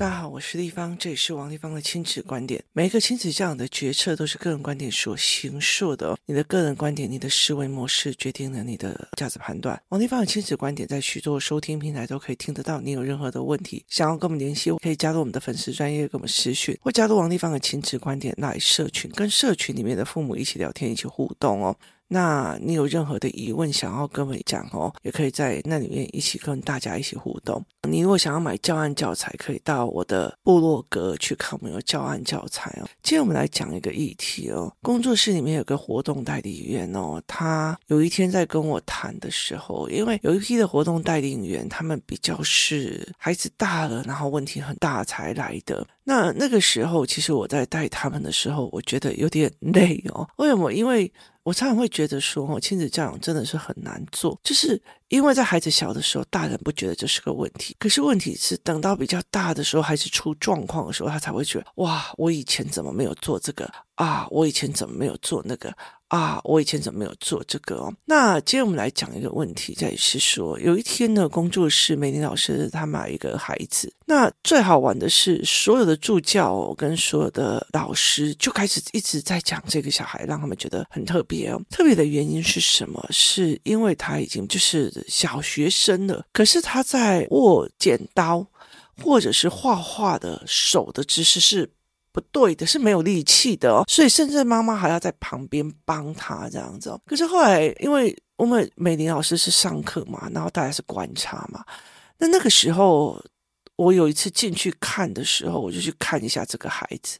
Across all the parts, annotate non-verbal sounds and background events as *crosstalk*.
大家好，我是丽芳，这里是王立芳的亲子观点。每一个亲子教养的决策都是个人观点所形塑的哦。你的个人观点，你的思维模式决定了你的价值判断。王立芳的亲子观点在许多收听平台都可以听得到。你有任何的问题，想要跟我们联系，可以加入我们的粉丝专业，跟我们私讯，或加入王立芳的亲子观点来社群，跟社群里面的父母一起聊天，一起互动哦。那你有任何的疑问想要跟我讲哦，也可以在那里面一起跟大家一起互动。你如果想要买教案教材，可以到我的部落格去看我们有教案教材哦。今天我们来讲一个议题哦，工作室里面有个活动代理员哦，他有一天在跟我谈的时候，因为有一批的活动代理员，他们比较是孩子大了，然后问题很大才来的。那那个时候，其实我在带他们的时候，我觉得有点 *laughs* 累哦。为什么？因为我常常会觉得说，哦亲子教养真的是很难做，就是因为在孩子小的时候，大人不觉得这是个问题，可是问题是等到比较大的时候，孩子出状况的时候，他才会觉得，哇，我以前怎么没有做这个啊？我以前怎么没有做那个？啊，我以前怎么没有做这个哦？那今天我们来讲一个问题，在是说，有一天呢，工作室美玲老师他买一个孩子，那最好玩的是，所有的助教跟所有的老师就开始一直在讲这个小孩，让他们觉得很特别哦。特别的原因是什么？是因为他已经就是小学生了，可是他在握剪刀或者是画画的手的姿势是。不对的，是没有力气的哦，所以甚至妈妈还要在旁边帮他这样子哦。可是后来，因为我们美玲老师是上课嘛，然后大家是观察嘛，那那个时候我有一次进去看的时候，我就去看一下这个孩子。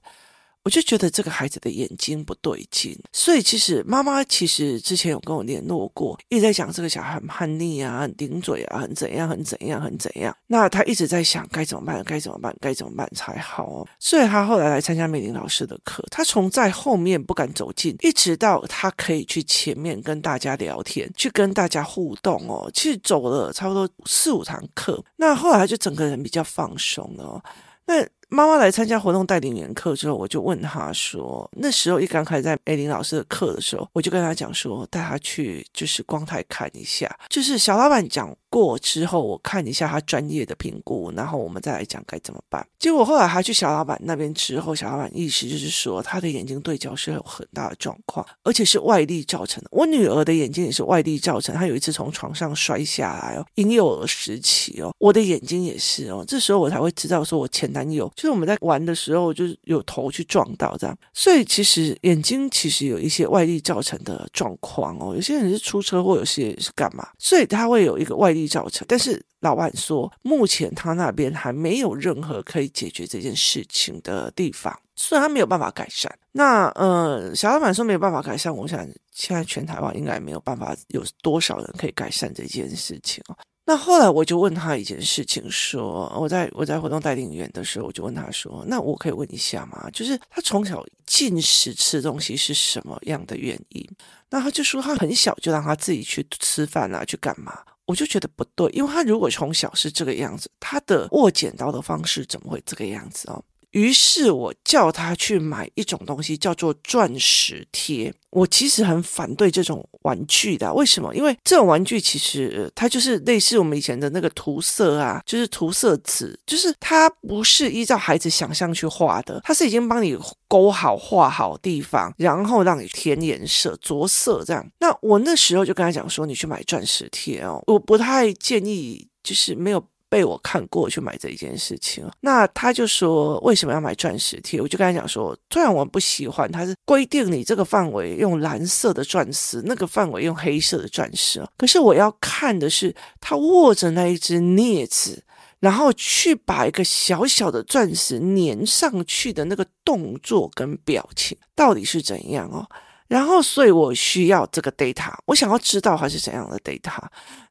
我就觉得这个孩子的眼睛不对劲，所以其实妈妈其实之前有跟我联络过，一直在讲这个小孩很叛逆啊，很顶嘴啊，很怎样，很怎样，很怎样。那他一直在想该怎么办，该怎么办，该怎么办才好哦。所以他后来来参加美玲老师的课，他从在后面不敢走近，一直到他可以去前面跟大家聊天，去跟大家互动哦。其实走了差不多四五堂课，那后来他就整个人比较放松了哦。那。妈妈来参加活动带领员课之后，我就问她说：“那时候一刚开始在 A 玲老师的课的时候，我就跟她讲说，带她去就是光台看一下，就是小老板讲过之后，我看一下他专业的评估，然后我们再来讲该怎么办。结果后来她去小老板那边之后，小老板意思就是说，他的眼睛对焦是有很大的状况，而且是外力造成的。我女儿的眼睛也是外力造成，她有一次从床上摔下来哦，婴幼儿时期哦，我的眼睛也是哦，这时候我才会知道说我前男友。”就是我们在玩的时候，就是有头去撞到这样，所以其实眼睛其实有一些外力造成的状况哦。有些人是出车祸，有些人是干嘛，所以他会有一个外力造成。但是老板说，目前他那边还没有任何可以解决这件事情的地方，所以他没有办法改善。那呃，小老板说没有办法改善，我想现在全台湾应该没有办法有多少人可以改善这件事情哦。那后来我就问他一件事情，说我在我在活动代理员的时候，我就问他说，那我可以问一下吗？就是他从小进食吃东西是什么样的原因？那他就说他很小就让他自己去吃饭啊，去干嘛？我就觉得不对，因为他如果从小是这个样子，他的握剪刀的方式怎么会这个样子哦？于是我叫他去买一种东西，叫做钻石贴。我其实很反对这种玩具的，为什么？因为这种玩具其实它就是类似我们以前的那个涂色啊，就是涂色纸，就是它不是依照孩子想象去画的，它是已经帮你勾好、画好地方，然后让你填颜色、着色这样。那我那时候就跟他讲说，你去买钻石贴哦，我不太建议，就是没有。被我看过去买这一件事情，那他就说为什么要买钻石贴？我就跟他讲说，虽然我不喜欢，他是规定你这个范围用蓝色的钻石，那个范围用黑色的钻石，可是我要看的是他握着那一只镊子，然后去把一个小小的钻石粘上去的那个动作跟表情到底是怎样哦？然后，所以我需要这个 data，我想要知道它是怎样的 data。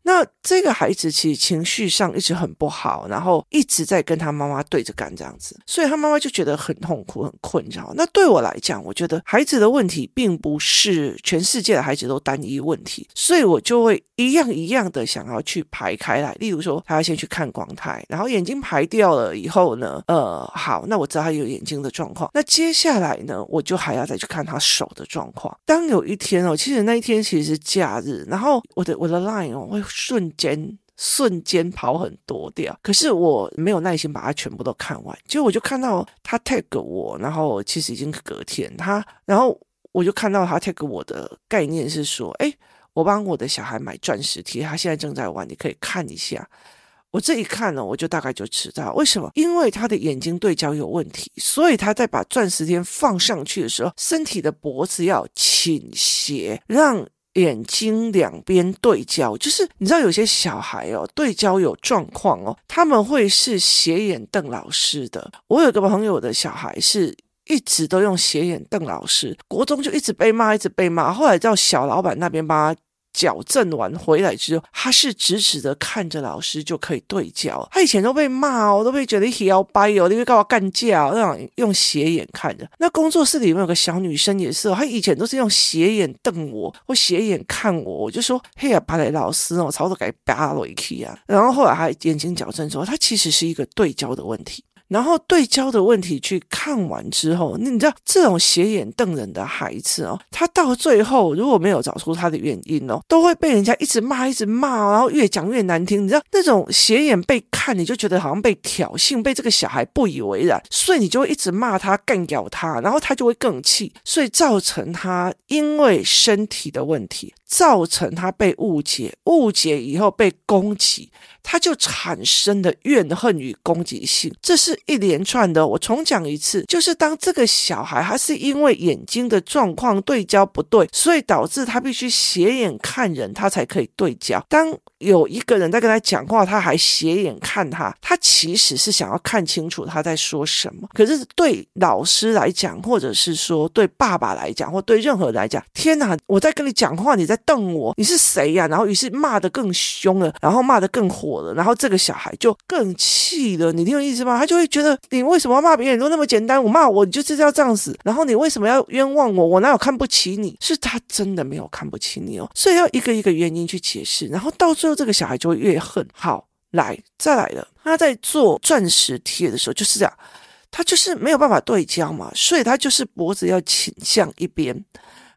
那这个孩子其实情绪上一直很不好，然后一直在跟他妈妈对着干这样子，所以他妈妈就觉得很痛苦、很困扰。那对我来讲，我觉得孩子的问题并不是全世界的孩子都单一问题，所以我就会一样一样的想要去排开来。例如说，他要先去看光台，然后眼睛排掉了以后呢，呃，好，那我知道他有眼睛的状况。那接下来呢，我就还要再去看他手的状况。当有一天哦，其实那一天其实是假日，然后我的我的 line 哦会。瞬间瞬间跑很多掉。可是我没有耐心把它全部都看完，结果我就看到他 tag 我，然后其实已经隔天他，然后我就看到他 tag 我的概念是说，哎，我帮我的小孩买钻石贴，他现在正在玩，你可以看一下。我这一看呢，我就大概就知道为什么，因为他的眼睛对焦有问题，所以他在把钻石贴放上去的时候，身体的脖子要倾斜，让眼睛两边对焦。就是你知道有些小孩哦，对焦有状况哦，他们会是斜眼瞪老师的。我有个朋友的小孩是一直都用斜眼瞪老师，国中就一直被骂，一直被骂，后来到小老板那边帮他。矫正完回来之后，他是直直的看着老师就可以对焦。他以前都被骂哦，都被觉得你要掰哦，你会干嘛干架哦？那样用斜眼看着。那工作室里面有个小女生也是哦，她以前都是用斜眼瞪我或斜眼看我，我就说嘿呀，芭蕾老师哦，操作改芭蕾去啊。然后后来他眼睛矫正之后，他其实是一个对焦的问题。然后对焦的问题去看完之后，你知道这种斜眼瞪人的孩子哦，他到最后如果没有找出他的原因哦，都会被人家一直骂，一直骂，然后越讲越难听。你知道那种斜眼被看，你就觉得好像被挑衅，被这个小孩不以为然，所以你就会一直骂他，干掉他，然后他就会更气，所以造成他因为身体的问题，造成他被误解，误解以后被攻击。他就产生了怨恨与攻击性，这是一连串的。我重讲一次，就是当这个小孩他是因为眼睛的状况对焦不对，所以导致他必须斜眼看人，他才可以对焦。当有一个人在跟他讲话，他还斜眼看他，他其实是想要看清楚他在说什么。可是对老师来讲，或者是说对爸爸来讲，或对任何人来讲，天哪！我在跟你讲话，你在瞪我，你是谁呀？然后于是骂得更凶了，然后骂得更火了，然后这个小孩就更气了。你听我意思吗？他就会觉得你为什么要骂别人都那么简单，我骂我你就是要这样子。然后你为什么要冤枉我？我哪有看不起你？是他真的没有看不起你哦，所以要一个一个原因去解释，然后到最后。这个小孩就会越恨。好，来，再来了。他在做钻石贴的时候就是这样，他就是没有办法对焦嘛，所以他就是脖子要倾向一边，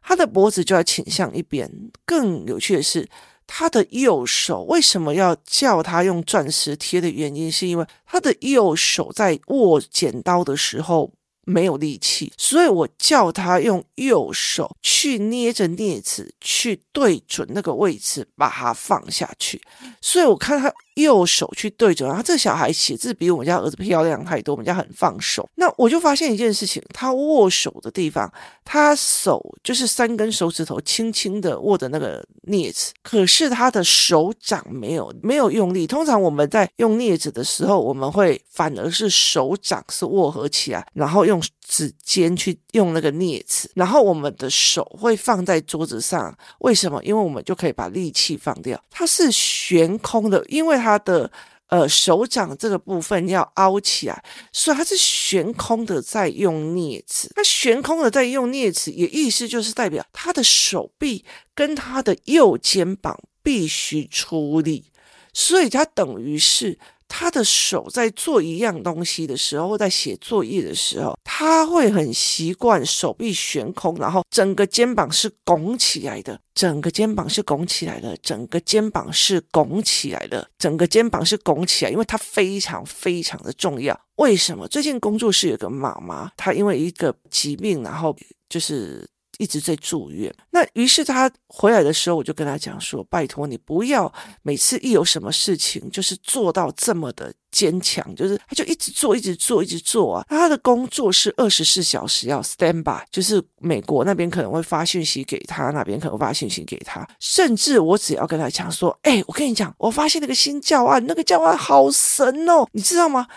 他的脖子就要倾向一边。更有趣的是，他的右手为什么要叫他用钻石贴的原因，是因为他的右手在握剪刀的时候。没有力气，所以我叫他用右手去捏着镊子，去对准那个位置，把它放下去。所以我看他。右手去对准，然后这小孩写字比我们家儿子漂亮太多，我们家很放手。那我就发现一件事情，他握手的地方，他手就是三根手指头轻轻的握着那个镊子，可是他的手掌没有没有用力。通常我们在用镊子的时候，我们会反而是手掌是握合起来，然后用指尖去用那个镊子，然后我们的手会放在桌子上。为什么？因为我们就可以把力气放掉。它是悬空的，因为。它的呃手掌这个部分要凹起来，所以它是悬空的在用镊子。他悬空的在用镊子，也意思就是代表他的手臂跟他的右肩膀必须出力，所以它等于是。他的手在做一样东西的时候，或在写作业的时候，他会很习惯手臂悬空，然后整个肩膀是拱起来的，整个肩膀是拱起来的，整个肩膀是拱起来的，整个肩膀是拱起来，因为它非常非常的重要。为什么？最近工作室有个妈妈，她因为一个疾病，然后就是。一直在住院，那于是他回来的时候，我就跟他讲说：“拜托你不要每次一有什么事情，就是做到这么的坚强，就是他就一直做，一直做，一直做啊。他的工作是二十四小时要 stand by，就是美国那边可能会发讯息给他，那边可能发讯息给他，甚至我只要跟他讲说：‘哎，我跟你讲，我发现那个新教案，那个教案好神哦，你知道吗？’”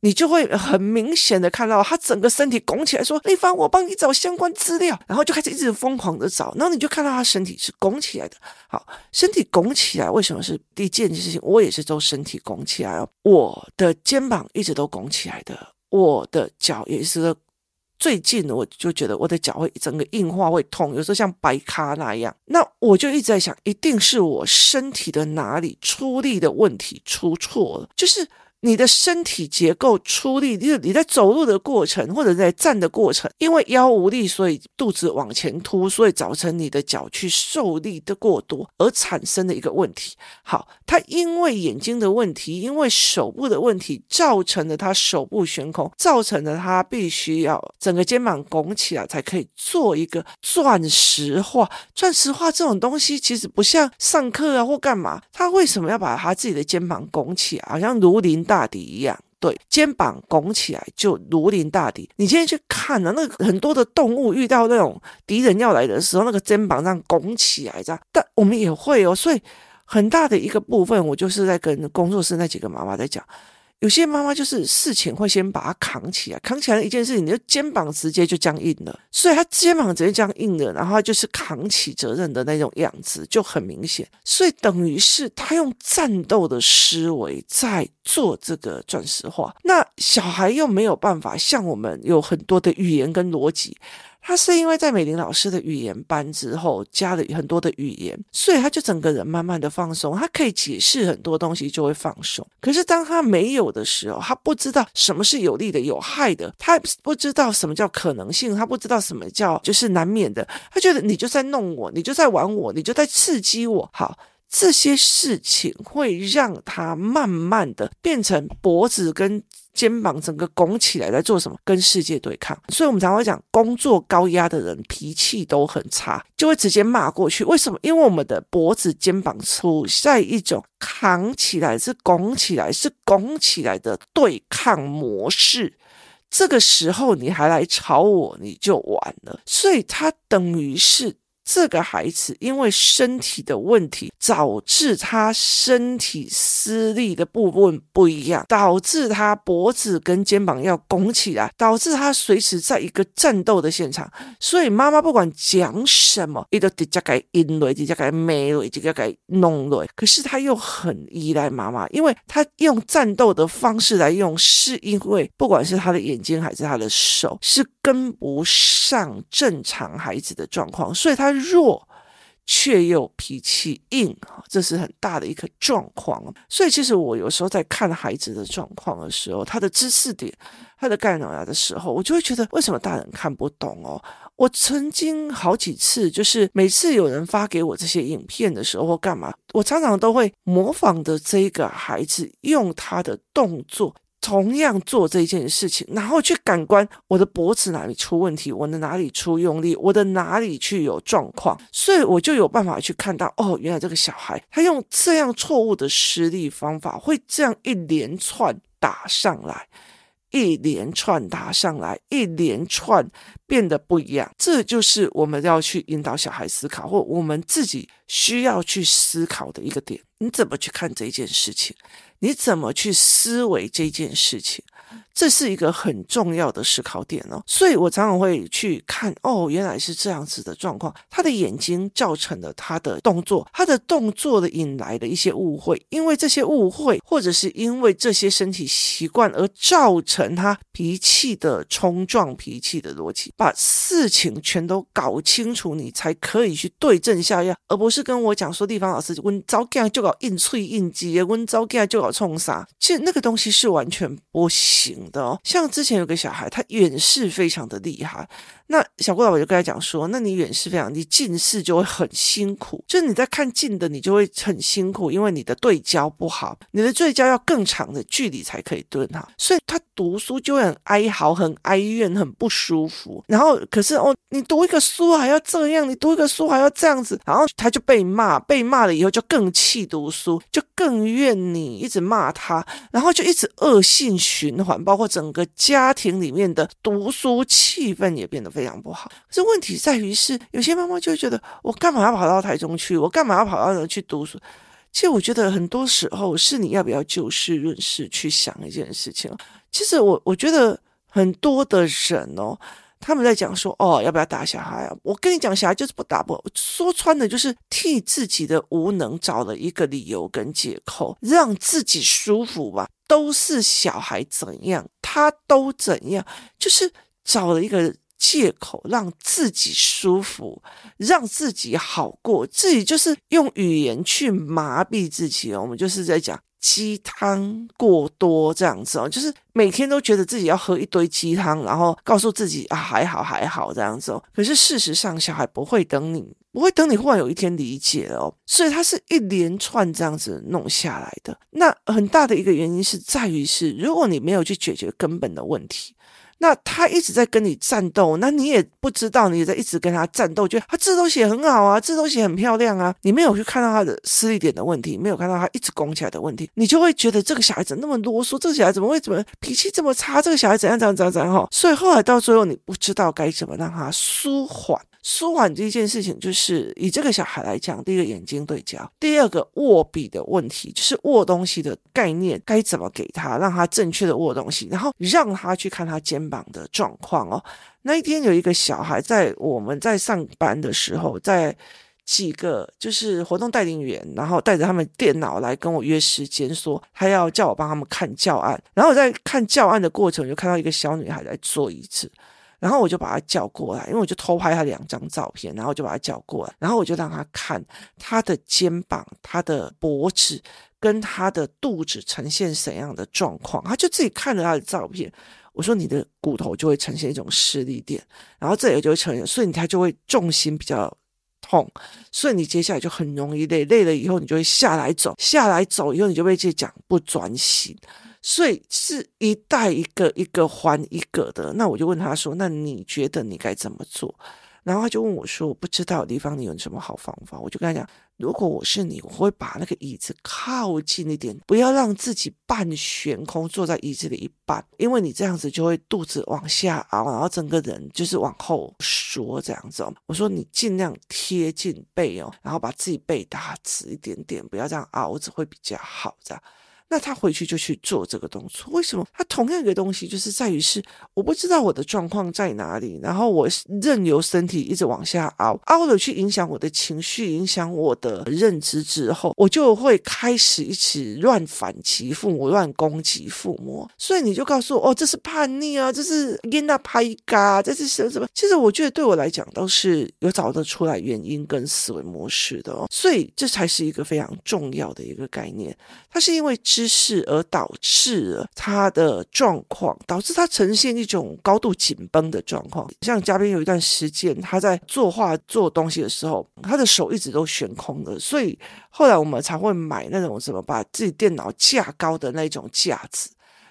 你就会很明显的看到他整个身体拱起来，说：“丽芳，我帮你找相关资料。”然后就开始一直疯狂的找，然后你就看到他身体是拱起来的。好，身体拱起来，为什么是第一件事情？我也是都身体拱起来哦，我的肩膀一直都拱起来的，我的脚也是。最近我就觉得我的脚会整个硬化，会痛，有时候像白咖那样。那我就一直在想，一定是我身体的哪里出力的问题出错了，就是。你的身体结构出力，就是你在走路的过程或者在站的过程，因为腰无力，所以肚子往前凸，所以造成你的脚去受力的过多而产生的一个问题。好，他因为眼睛的问题，因为手部的问题，造成了他手部悬空，造成了他必须要整个肩膀拱起来才可以做一个钻石化。钻石化这种东西其实不像上课啊或干嘛，他为什么要把他自己的肩膀拱起来，好像如临大大敌一样？对，肩膀拱起来就如临大敌。你今天去看呢、啊，那个很多的动物遇到那种敌人要来的时候，那个肩膀上拱起来，这样。但我们也会哦，所以很大的一个部分，我就是在跟工作室那几个妈妈在讲。有些妈妈就是事情会先把它扛起来，扛起来的一件事情，你的肩膀直接就僵硬了，所以她肩膀直接僵硬了，然后就是扛起责任的那种样子就很明显，所以等于是她用战斗的思维在做这个钻石化，那小孩又没有办法像我们有很多的语言跟逻辑。他是因为在美玲老师的语言班之后加了很多的语言，所以他就整个人慢慢的放松，他可以解释很多东西就会放松。可是当他没有的时候，他不知道什么是有利的、有害的，他不知道什么叫可能性，他不知道什么叫就是难免的，他觉得你就在弄我，你就在玩我，你就在刺激我。好，这些事情会让他慢慢的变成脖子跟。肩膀整个拱起来在做什么？跟世界对抗。所以我们常会讲，工作高压的人脾气都很差，就会直接骂过去。为什么？因为我们的脖子、肩膀处在一种扛起来是拱起来是拱起来的对抗模式。这个时候你还来吵我，你就完了。所以它等于是。这个孩子因为身体的问题，导致他身体施力的部分不一样，导致他脖子跟肩膀要拱起来，导致他随时在一个战斗的现场。所以妈妈不管讲什么，一都直接给阴雷，直接给美雷，直接给弄雷。可是他又很依赖妈妈，因为他用战斗的方式来用，是因为不管是他的眼睛还是他的手，是跟不上正常孩子的状况，所以他。弱却又脾气硬，这是很大的一个状况。所以，其实我有时候在看孩子的状况的时候，他的知识点、他的概念的时候，我就会觉得，为什么大人看不懂哦？我曾经好几次，就是每次有人发给我这些影片的时候，或干嘛，我常常都会模仿的这个孩子，用他的动作。同样做这件事情，然后去感官我的脖子哪里出问题，我的哪里出用力，我的哪里去有状况，所以我就有办法去看到，哦，原来这个小孩他用这样错误的施力方法，会这样一连串打上来，一连串打上来，一连串变得不一样。这就是我们要去引导小孩思考，或我们自己需要去思考的一个点。你怎么去看这件事情？你怎么去思维这件事情？这是一个很重要的思考点哦，所以我常常会去看哦，原来是这样子的状况。他的眼睛造成了他的动作，他的动作的引来的一些误会，因为这些误会，或者是因为这些身体习惯而造成他脾气的冲撞、脾气的逻辑。把事情全都搞清楚，你才可以去对症下药，而不是跟我讲说，地方老师，温招干就搞硬脆硬挤，温招干就搞冲杀。其实那个东西是完全不行的哦，像之前有个小孩，他远视非常的厉害。那小郭老师就跟他讲说：“那你远视非常，你近视就会很辛苦。就是你在看近的，你就会很辛苦，因为你的对焦不好，你的对焦要更长的距离才可以对好。所以他读书就会很哀嚎、很哀怨、很不舒服。然后可是哦，你读一个书还要这样，你读一个书还要这样子，然后他就被骂，被骂了以后就更气读书，就更怨你一直骂他，然后就一直恶性循环，包括整个家庭里面的读书气氛也变得。”非常不好，可是问题在于是，有些妈妈就觉得，我干嘛要跑到台中去？我干嘛要跑到那去读书？其实我觉得很多时候是你要不要就事论事去想一件事情。其实我我觉得很多的人哦，他们在讲说，哦，要不要打小孩啊？我跟你讲，小孩就是不打不，说穿的就是替自己的无能找了一个理由跟借口，让自己舒服吧。都是小孩怎样，他都怎样，就是找了一个。借口让自己舒服，让自己好过，自己就是用语言去麻痹自己哦。我们就是在讲鸡汤过多这样子哦，就是每天都觉得自己要喝一堆鸡汤，然后告诉自己啊还好还好这样子哦。可是事实上，小孩不会等你，不会等你忽然有一天理解哦，所以他是一连串这样子弄下来的。那很大的一个原因是在于是，如果你没有去解决根本的问题。那他一直在跟你战斗，那你也不知道，你也在一直跟他战斗，觉得他字都写很好啊，字都写很漂亮啊，你没有去看到他的失力点的问题，没有看到他一直攻起来的问题，你就会觉得这个小孩子那么啰嗦，这个小孩怎么会怎么脾气这么差，这个小孩怎样怎样怎样怎样哈，所以后来到最后你不知道该怎么让他舒缓。舒缓这件事情，就是以这个小孩来讲，第一个眼睛对焦，第二个握笔的问题，就是握东西的概念该怎么给他，让他正确的握东西，然后让他去看他肩膀的状况哦。那一天有一个小孩在我们在上班的时候，在几个就是活动带领员，然后带着他们电脑来跟我约时间，说他要叫我帮他们看教案，然后我在看教案的过程，就看到一个小女孩在做椅子。然后我就把他叫过来，因为我就偷拍他两张照片，然后我就把他叫过来，然后我就让他看他的肩膀、他的脖子跟他的肚子呈现怎样的状况，他就自己看着他的照片。我说你的骨头就会呈现一种失力点，然后这也就会呈现，所以他就会重心比较痛，所以你接下来就很容易累，累了以后你就会下来走，下来走以后你就被这讲不专心。所以是一代一个一个还一个的，那我就问他说：“那你觉得你该怎么做？”然后他就问我说：“我不知道地方，你有什么好方法？”我就跟他讲：“如果我是你，我会把那个椅子靠近一点，不要让自己半悬空坐在椅子的一半，因为你这样子就会肚子往下凹，然后整个人就是往后缩这样子。”我说：“你尽量贴近背哦，然后把自己背打直一点点，不要这样凹着会比较好，这样。”那他回去就去做这个动作，为什么？他同样一个东西，就是在于是我不知道我的状况在哪里，然后我任由身体一直往下凹，凹了去影响我的情绪，影响我的认知之后，我就会开始一起乱反击父母，乱攻击父母。所以你就告诉我，哦，这是叛逆啊，这是因那拍嘎，这是什么什么？其实我觉得对我来讲都是有找得出来原因跟思维模式的哦。所以这才是一个非常重要的一个概念，它是因为。知识而导致了他的状况，导致他呈现一种高度紧绷的状况。像嘉宾有一段时间，他在作画做东西的时候，他的手一直都悬空的，所以后来我们才会买那种什么把自己电脑架高的那种架子，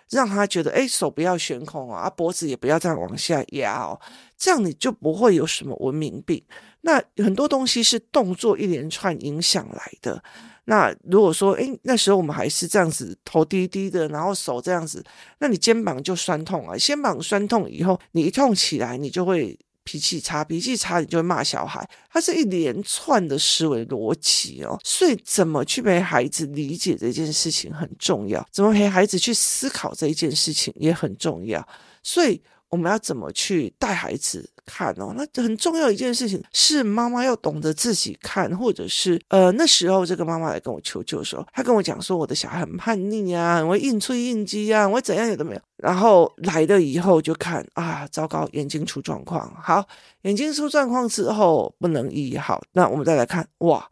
让他觉得哎，手不要悬空啊，脖子也不要这样往下压哦，这样你就不会有什么文明病。那很多东西是动作一连串影响来的。那如果说，诶，那时候我们还是这样子，头低低的，然后手这样子，那你肩膀就酸痛啊。肩膀酸痛以后，你一痛起来，你就会脾气差，脾气差你就会骂小孩。它是一连串的思维逻辑哦，所以怎么去陪孩子理解这件事情很重要，怎么陪孩子去思考这一件事情也很重要，所以。我们要怎么去带孩子看哦？那很重要一件事情是妈妈要懂得自己看，或者是呃那时候这个妈妈来跟我求救的时候，她跟我讲说我的小孩很叛逆啊，我会应催硬激啊，我怎样有都没有。然后来了以后就看啊，糟糕，眼睛出状况。好，眼睛出状况之后不能医好，那我们再来看哇。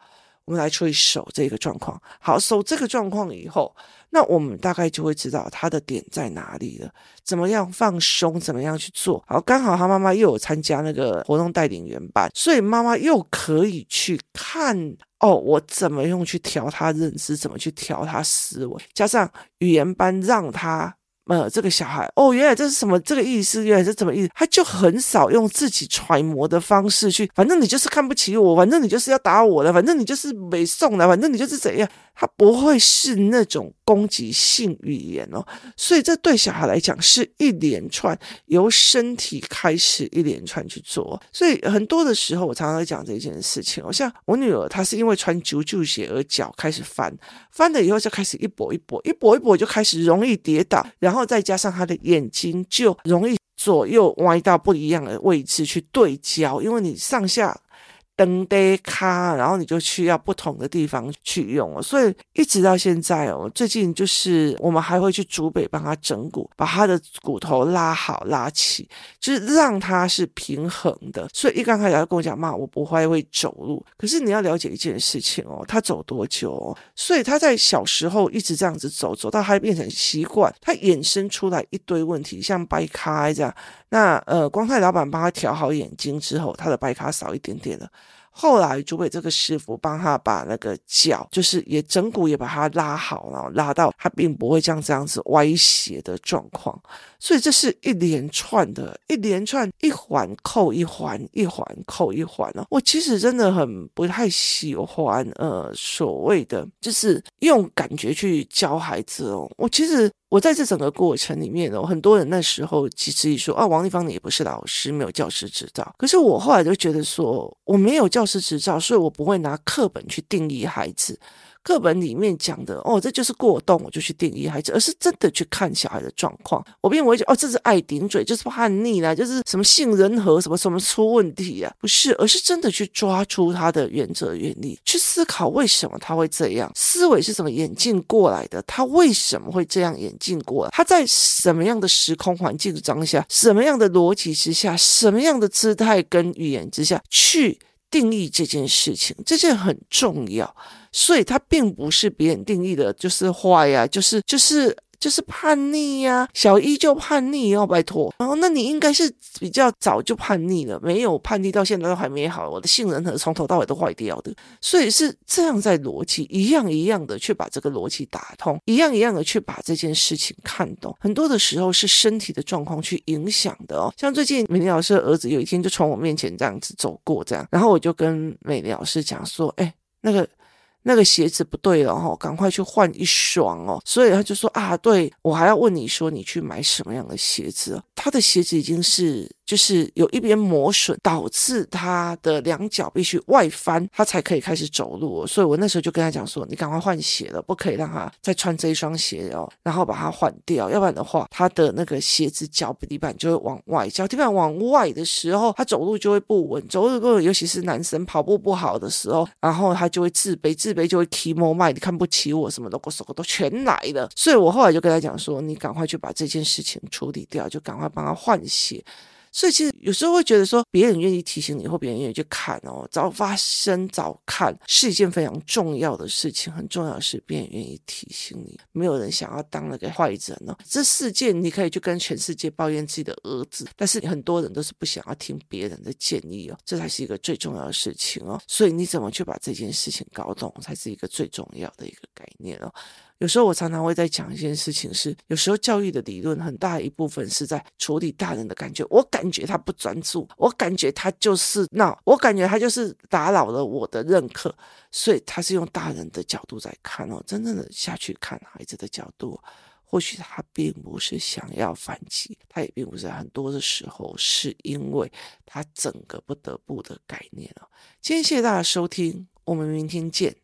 我们来处理手这个状况。好，手这个状况以后，那我们大概就会知道他的点在哪里了。怎么样放松？怎么样去做？好，刚好他妈妈又有参加那个活动带领员班，所以妈妈又可以去看哦，我怎么用去调他认知，怎么去调他思维，加上语言班让他。呃，这个小孩哦，原来这是什么这个意思？原来是怎么意思？他就很少用自己揣摩的方式去，反正你就是看不起我，反正你就是要打我的，反正你就是没送的，反正你就是怎样。他不会是那种攻击性语言哦，所以这对小孩来讲是一连串由身体开始一连串去做。所以很多的时候，我常常会讲这件事情哦。像我女儿，她是因为穿啾啾鞋而脚开始翻，翻了以后就开始一跛一跛，一跛一跛就开始容易跌倒，然后然后再加上他的眼睛就容易左右歪到不一样的位置去对焦，因为你上下。登得卡，然后你就去要不同的地方去用。所以一直到现在哦，最近就是我们还会去竹北帮他整骨，把他的骨头拉好拉起，就是让他是平衡的。所以一刚开始他跟我讲妈，我不会会走路。可是你要了解一件事情哦，他走多久哦？所以他在小时候一直这样子走，走到他变成习惯，他衍生出来一堆问题，像掰开这样。那呃，光太老板帮他调好眼睛之后，他的掰卡少一点点了。后来竹北这个师傅帮他把那个脚，就是也整骨也把它拉好，然后拉到他并不会像这样子歪斜的状况。所以这是一连串的，一连串一环扣一环，一环扣一环哦。我其实真的很不太喜欢呃所谓的就是用感觉去教孩子哦。我其实我在这整个过程里面哦，很多人那时候其实一说啊，王丽芳你也不是老师，没有教师执照。可是我后来就觉得说，我没有教教师执照，所以我不会拿课本去定义孩子。课本里面讲的哦，这就是过动，我就去定义孩子，而是真的去看小孩的状况。我并不会觉得哦，这是爱顶嘴，就是叛逆啦，就是什么性仁和什么什么出问题啊，不是，而是真的去抓出他的原则原理，去思考为什么他会这样，思维是怎么演进过来的，他为什么会这样演进过来，他在什么样的时空环境当下，什么样的逻辑之下，什么样的姿态跟语言之下去定义这件事情，这件很重要。所以它并不是别人定义的，就是坏呀，就是就是就是叛逆呀，小一就叛逆哦，拜托。然后那你应该是比较早就叛逆了，没有叛逆到现在都还没好。我的杏仁核从头到尾都坏掉的，所以是这样在逻辑一样一样的去把这个逻辑打通，一样一样的去把这件事情看懂。很多的时候是身体的状况去影响的哦。像最近美丽老师的儿子有一天就从我面前这样子走过，这样，然后我就跟美丽老师讲说，哎，那个。那个鞋子不对了哈，赶快去换一双哦。所以他就说啊，对，我还要问你说，你去买什么样的鞋子？他的鞋子已经是。就是有一边磨损，导致他的两脚必须外翻，他才可以开始走路。所以我那时候就跟他讲说：“你赶快换鞋了，不可以让他再穿这一双鞋哦，然后把它换掉，要不然的话，他的那个鞋子脚底板就会往外，脚底板往外的时候，他走路就会不稳，走路不稳，尤其是男生跑步不好的时候，然后他就会自卑，自卑就会提莫麦，你看不起我什么的，我什么都全来了。所以我后来就跟他讲说：你赶快去把这件事情处理掉，就赶快帮他换鞋。”所以其实有时候会觉得说，别人愿意提醒你，或别人愿意去看哦，早发生早看是一件非常重要的事情。很重要的是，别人愿意提醒你，没有人想要当那个坏人哦。这世界你可以去跟全世界抱怨自己的儿子，但是很多人都是不想要听别人的建议哦，这才是一个最重要的事情哦。所以你怎么去把这件事情搞懂，才是一个最重要的一个概念哦。有时候我常常会在讲一件事情是，有时候教育的理论很大一部分是在处理大人的感觉。我感觉他不专注，我感觉他就是闹，我感觉他就是打扰了我的认可，所以他是用大人的角度在看哦。真正的下去看孩子的角度，或许他并不是想要反击，他也并不是很多的时候是因为他整个不得不的概念哦。今天谢谢大家收听，我们明天见。